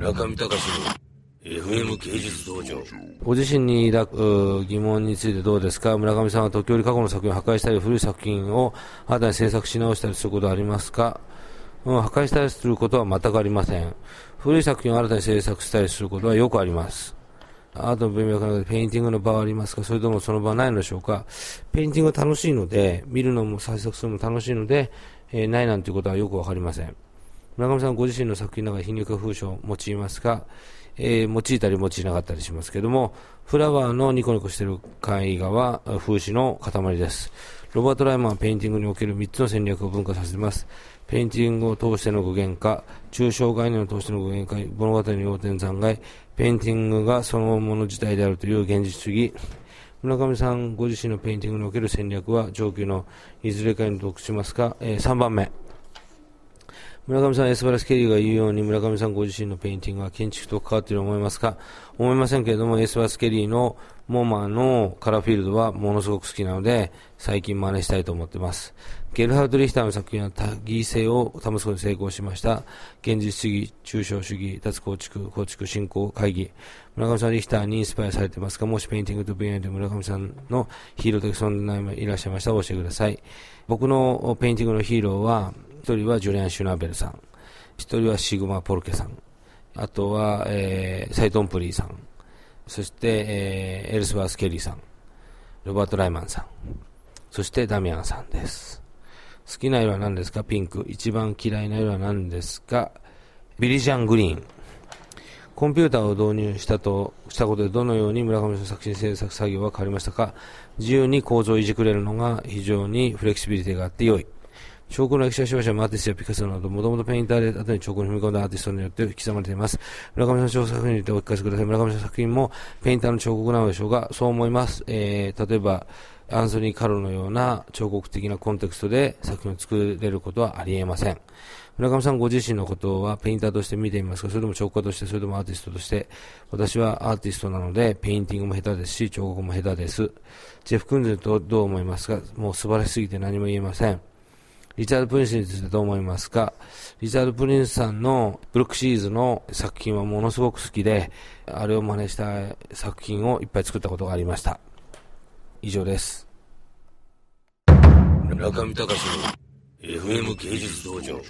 村上隆の FM 芸術道場。ご自身に抱く疑問についてどうですか？村上さんは時折過去の作品を破壊したり古い作品を新たに制作し直したりすることはありますか？うん、破壊したりすることは全くありません。古い作品を新たに制作したりすることはよくあります。アートの文脈の中でペインティングの場はありますか？それともその場はないのでしょうか？ペインティングが楽しいので、見るのも制作するのも楽しいので、えー、ないなんていうことはよくわかりません。村上さんご自身の作品の中で皮肉風刺を用いますか、えー、用いたり用いなかったりしますけども、フラワーのニコニコしている絵画は風刺の塊です。ロバート・ライマンはペインティングにおける3つの戦略を分化させます。ペインティングを通しての具現化、抽象概念を通しての具現化、物語の要点残骸、ペインティングがそのもの自体であるという現実主義、村上さんご自身のペインティングにおける戦略は上級のいずれかに属しますか、えー、3番目。村上さん、エルズワース・ケリーが言うように、村上さんご自身のペインティングは建築と関わっていると思いますか？思いませんけれども、エルズワース・ケリーのモーマのカラーフィールドはものすごく好きなので、最近真似したいと思っています。ゲルハルト・リヒターの作品は多義性を保つことに成功しました。現実主義、抽象主義、脱構築、構築振興会議。村上さん、リヒターにインスパイアされていますか？もしペインティングと分野で村上さんのヒーロー的存在もいらっしゃいましたら教えてください。僕のペインティングのヒーローは、一人はジュリアン・シュナベルさん。一人はシグマ・ポルケさん。あとは、えー、サイ・トゥオンブリーさん。そして、えー、エルズワース・ケリーさん。ロバート・ライマンさん。そしてダミアンさんです。好きな色は何ですか？ピンク。一番嫌いな色は何ですか？ビリジアン・グリーン。コンピューターを導入したと、したことでどのように村上の作品制作作業は変わりましたか？自由に構造をいじくれるのが非常にフレキシビリティがあって良い。彫刻の歴史はしばしばアーティストやピカソなど、もともとペインターで後に彫刻に踏み込んだアーティストによって刻まれています。村上さんの彫刻作品についてお聞かせください。村上さんの作品もペインターの彫刻なのでしょうかそう思います。えー、例えば、アンソニー・カロのような彫刻的なコンテクストで作品を作れることはありえません。村上さんご自身のことはペインターとして見ていますかそれとも彫刻家として、それともアーティストとして。私はアーティストなので、ペインティングも下手ですし、彫刻も下手です。ジェフ・クーンズどう思いますか？もう素晴らしすぎて何も言えません。リチャード・プリンスについてどう思いますか？リチャード・プリンスさんのブックシリーズの作品はものすごく好きで、あれを真似した作品をいっぱい作ったことがありました。以上です。村上隆の FM 芸術道場。